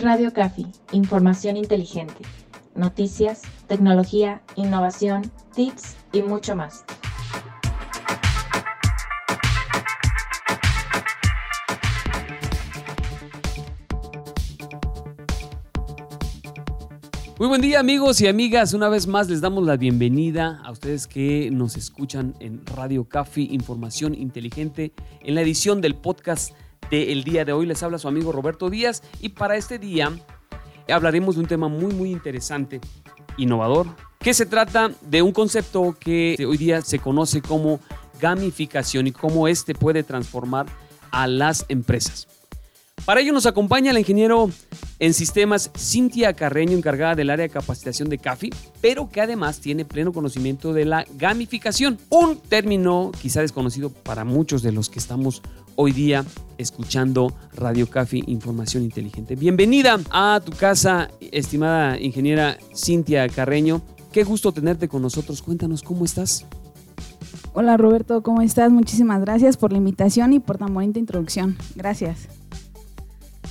Radio Cafi, información inteligente, noticias, tecnología, innovación, tips y mucho más. Muy buen día amigos y amigas, una vez más les damos la bienvenida a ustedes que nos escuchan en Radio Café Información Inteligente en la edición del podcast del día de hoy. Les habla su amigo Roberto Díaz y para este día hablaremos de un tema muy muy interesante, innovador, que se trata de un concepto que hoy día se conoce como gamificación y cómo este puede transformar a las empresas. Para ello nos acompaña el ingeniero en sistemas Cintia Carreño, encargada del área de capacitación de CAFI, pero que además tiene pleno conocimiento de la gamificación, un término quizá desconocido para muchos de los que estamos hoy día escuchando Radio CAFI Información Inteligente. Bienvenida a tu casa, estimada ingeniera Cintia Carreño. Qué gusto tenerte con nosotros. Cuéntanos cómo estás. Hola Roberto, ¿cómo estás? Muchísimas gracias por la invitación y por tan bonita introducción. Gracias.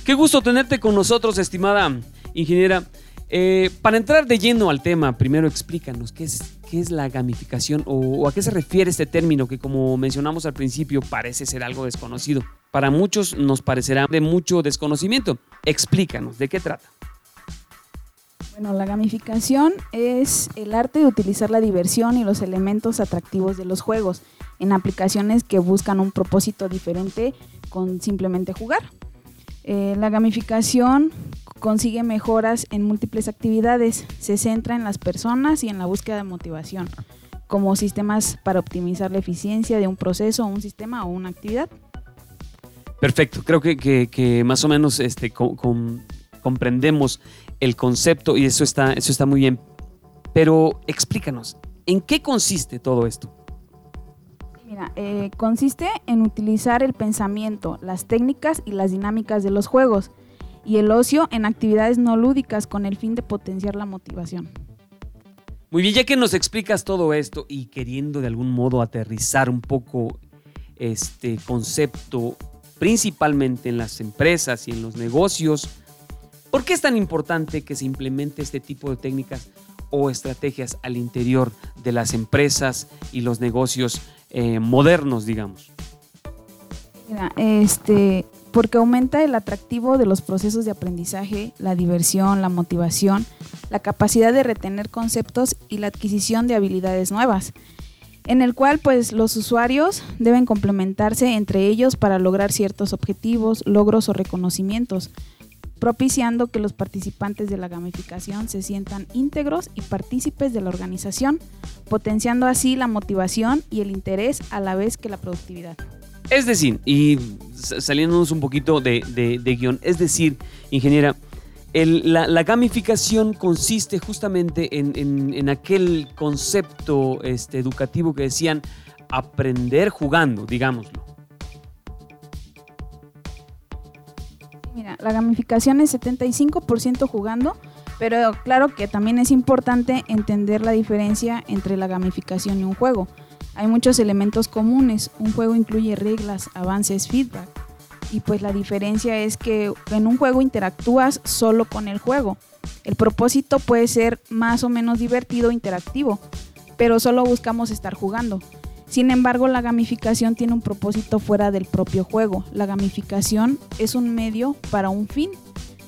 Qué gusto tenerte con nosotros, estimada ingeniera. Eh, para entrar de lleno al tema, primero explícanos qué es, qué es la gamificación o, a qué se refiere este término que como mencionamos al principio parece ser algo desconocido. Para muchos nos parecerá de mucho desconocimiento. Explícanos, ¿de qué trata? Bueno, la gamificación es el arte de utilizar la diversión y los elementos atractivos de los juegos en aplicaciones que buscan un propósito diferente con simplemente jugar. Eh, la gamificación consigue mejoras en múltiples actividades, se centra en las personas y en la búsqueda de motivación, como sistemas para optimizar la eficiencia de un proceso, un sistema o una actividad. Perfecto, creo que, más o menos este, comprendemos el concepto y eso está, eso está muy bien. Pero explícanos, ¿en qué consiste todo esto? Eh, consiste en utilizar el pensamiento, las técnicas y las dinámicas de los juegos y el ocio en actividades no lúdicas con el fin de potenciar la motivación. Muy bien, ya que nos explicas todo esto y queriendo de algún modo aterrizar un poco este concepto principalmente en las empresas y en los negocios, ¿por qué es tan importante que se implemente este tipo de técnicas o estrategias al interior de las empresas y los negocios eh, modernos, digamos? este, porque aumenta el atractivo de los procesos de aprendizaje, la diversión, la motivación, la capacidad de retener conceptos y la adquisición de habilidades nuevas, en el cual pues los usuarios deben complementarse entre ellos para lograr ciertos objetivos, logros o reconocimientos, propiciando que los participantes de la gamificación se sientan íntegros y partícipes de la organización, potenciando así la motivación y el interés a la vez que la productividad. Es decir, y saliéndonos un poquito de, guion, es decir, ingeniera, la, gamificación consiste justamente en, aquel concepto este, educativo que decían aprender jugando, digámoslo. La gamificación es 75% jugando, pero claro que también es importante entender la diferencia entre la gamificación y un juego. Hay muchos elementos comunes, un juego incluye reglas, avances, feedback. Y pues la diferencia es que en un juego interactúas solo con el juego. El propósito puede ser más o menos divertido interactivo, pero solo buscamos estar jugando. Sin embargo, la gamificación tiene un propósito fuera del propio juego. La gamificación es un medio para un fin,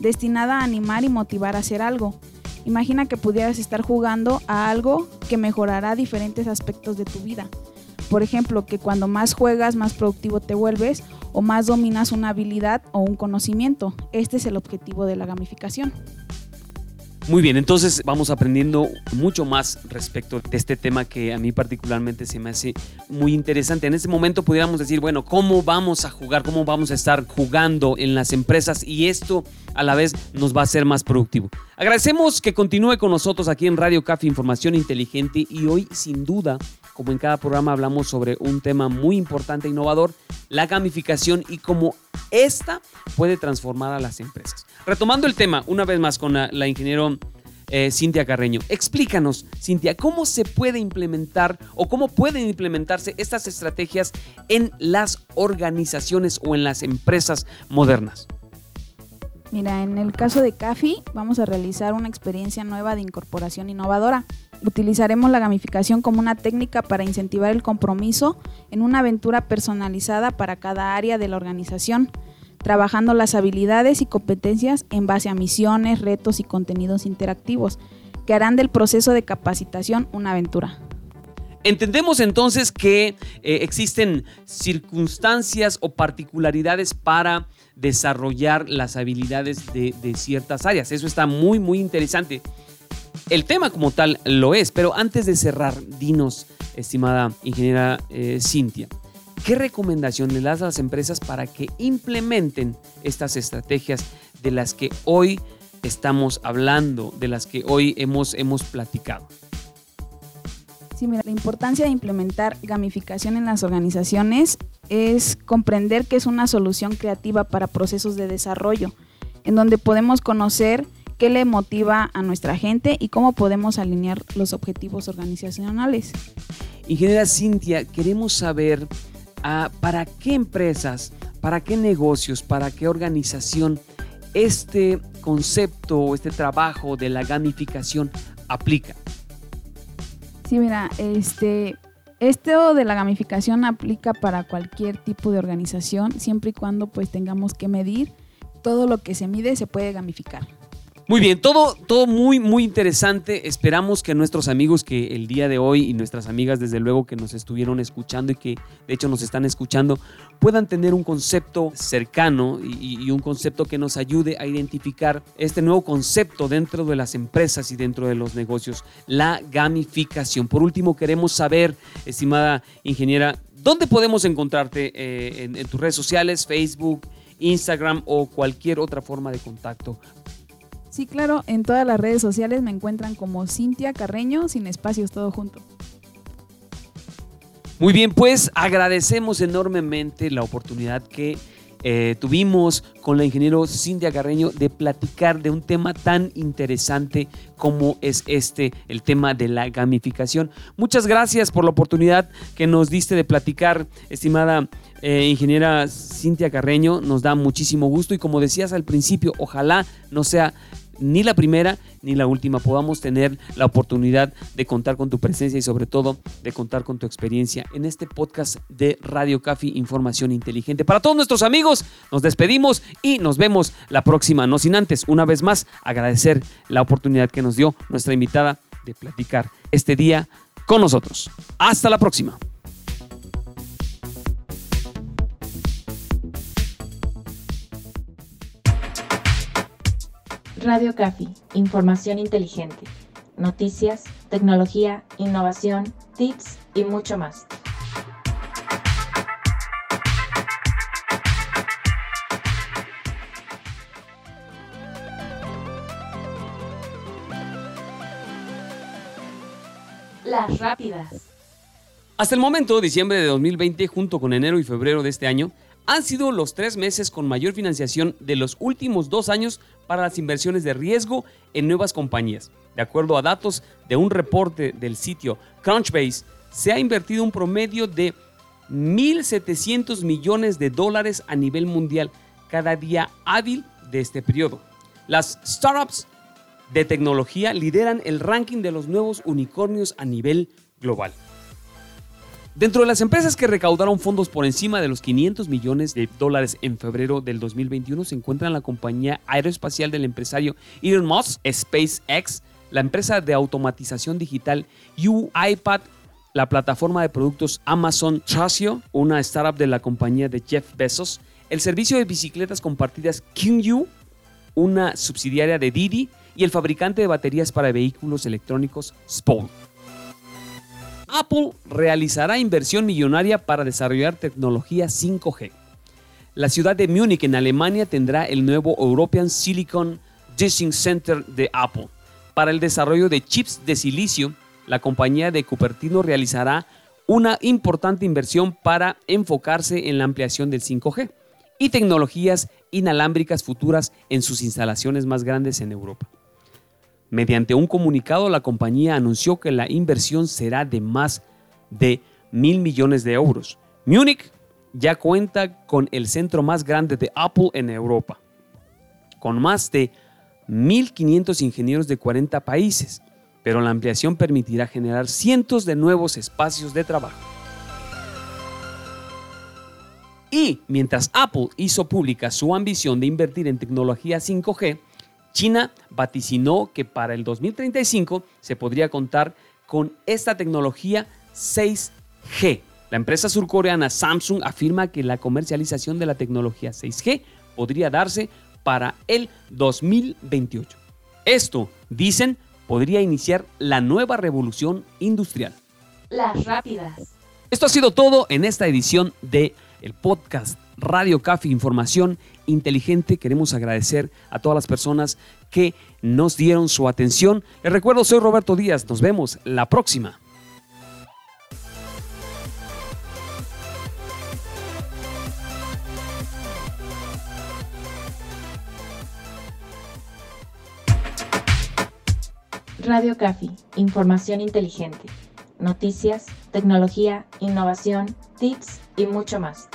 destinada a animar y motivar a hacer algo. Imagina que pudieras estar jugando a algo que mejorará diferentes aspectos de tu vida. Por ejemplo, que cuando más juegas, más productivo te vuelves o más dominas una habilidad o un conocimiento. Este es el objetivo de la gamificación. Muy bien, entonces vamos aprendiendo mucho más respecto de este tema que a mí particularmente se me hace muy interesante. En este momento pudiéramos decir, bueno, ¿cómo vamos a jugar? ¿Cómo vamos a estar jugando en las empresas? Y esto a la vez nos va a hacer más productivo. Agradecemos que continúe con nosotros aquí en Radio Café Información Inteligente y hoy sin duda, como en cada programa hablamos sobre un tema muy importante e innovador, la gamificación y cómo esta puede transformar a las empresas. Retomando el tema, una vez más con la, ingeniero eh, Cintia Carreño, explícanos, Cintia, ¿cómo se puede implementar o cómo pueden implementarse estas estrategias en las organizaciones o en las empresas modernas? Mira, en el caso de CAFI vamos a realizar una experiencia nueva de incorporación innovadora. Utilizaremos la gamificación como una técnica para incentivar el compromiso en una aventura personalizada para cada área de la organización, trabajando las habilidades y competencias en base a misiones, retos y contenidos interactivos que harán del proceso de capacitación una aventura. Entendemos entonces que eh, existen circunstancias o particularidades para desarrollar las habilidades de, ciertas áreas. Eso está muy, muy interesante. El tema como tal lo es, pero antes de cerrar, dinos, estimada ingeniera eh, Cintia, ¿qué recomendación le das a las empresas para que implementen estas estrategias de las que hoy estamos hablando, de las que hoy hemos, hemos platicado? Sí, mira, la importancia de implementar gamificación en las organizaciones es comprender que es una solución creativa para procesos de desarrollo, en donde podemos conocer qué le motiva a nuestra gente y cómo podemos alinear los objetivos organizacionales. Ingeniera Cintia, queremos saber ah, para qué empresas, para qué negocios, para qué organización este concepto o este trabajo de la gamificación aplica. Sí, mira, este, esto de la gamificación aplica para cualquier tipo de organización, siempre y cuando pues tengamos que medir todo lo que se mide se puede gamificar. Muy bien, todo, todo muy, muy interesante. Esperamos que nuestros amigos que el día de hoy y nuestras amigas, desde luego, que nos estuvieron escuchando y que de hecho nos están escuchando, puedan tener un concepto cercano y, un concepto que nos ayude a identificar este nuevo concepto dentro de las empresas y dentro de los negocios, la gamificación. Por último, queremos saber, estimada ingeniera, ¿dónde podemos encontrarte eh, en tus redes sociales, Facebook? Instagram o cualquier otra forma de contacto Sí, claro, en todas las redes sociales me encuentran como Cintia Carreño, sin espacios, todo junto. Muy bien, pues agradecemos enormemente la oportunidad que eh, tuvimos con la ingeniero Cintia Carreño de platicar de un tema tan interesante como es este, el tema de la gamificación. Muchas gracias por la oportunidad que nos diste de platicar, estimada eh, ingeniera Cintia Carreño. Nos da muchísimo gusto y como decías al principio, ojalá no sea ni la primera ni la última podamos tener la oportunidad de contar con tu presencia y sobre todo de contar con tu experiencia en este podcast de Radio Café Información Inteligente. Para todos nuestros amigos, nos despedimos y nos vemos la próxima. No sin antes, una vez más, agradecer la oportunidad que nos dio nuestra invitada de platicar este día con nosotros. Hasta la próxima. Radio Cafi, información inteligente, noticias, tecnología, innovación, tips y mucho más. Las rápidas. Hasta el momento, diciembre de 2020, junto con enero y febrero de este año, han sido los tres meses con mayor financiación de los últimos dos años para las inversiones de riesgo en nuevas compañías. De acuerdo a datos de un reporte del sitio Crunchbase, se ha invertido un promedio de 1.700 millones de dólares a nivel mundial cada día hábil de este periodo. Las startups de tecnología lideran el ranking de los nuevos unicornios a nivel global. Dentro de las empresas que recaudaron fondos por encima de los 500 millones de dólares en febrero del 2021 se encuentra la compañía aeroespacial del empresario Elon Musk, SpaceX, la empresa de automatización digital UiPath, la plataforma de productos Amazon Trasio, una startup de la compañía de Jeff Bezos, el servicio de bicicletas compartidas Kyungyu, una subsidiaria de Didi y el fabricante de baterías para vehículos electrónicos Spol. Apple realizará inversión millonaria para desarrollar tecnología 5G. La ciudad de Múnich en Alemania tendrá el nuevo European Silicon Design Center de Apple. Para el desarrollo de chips de silicio, la compañía de Cupertino realizará una importante inversión para enfocarse en la ampliación del 5G y tecnologías inalámbricas futuras en sus instalaciones más grandes en Europa. Mediante un comunicado, la compañía anunció que la inversión será de más de mil millones de euros. Múnich ya cuenta con el centro más grande de Apple en Europa. con más de 1.500 ingenieros de 40 países, pero la ampliación permitirá generar cientos de nuevos espacios de trabajo. Y mientras Apple hizo pública su ambición de invertir en tecnología 5G, China vaticinó que para el 2035 se podría contar con esta tecnología 6G. La empresa surcoreana Samsung afirma que la comercialización de la tecnología 6G podría darse para el 2028. Esto, dicen, podría iniciar la nueva revolución industrial. Las rápidas. Esto ha sido todo en esta edición de el podcast Radio Café Información Inteligente. Queremos agradecer a todas las personas que nos dieron su atención. Les recuerdo, soy Roberto Díaz. Nos vemos la próxima. Radio Café, información inteligente, noticias, tecnología, innovación, tips y mucho más.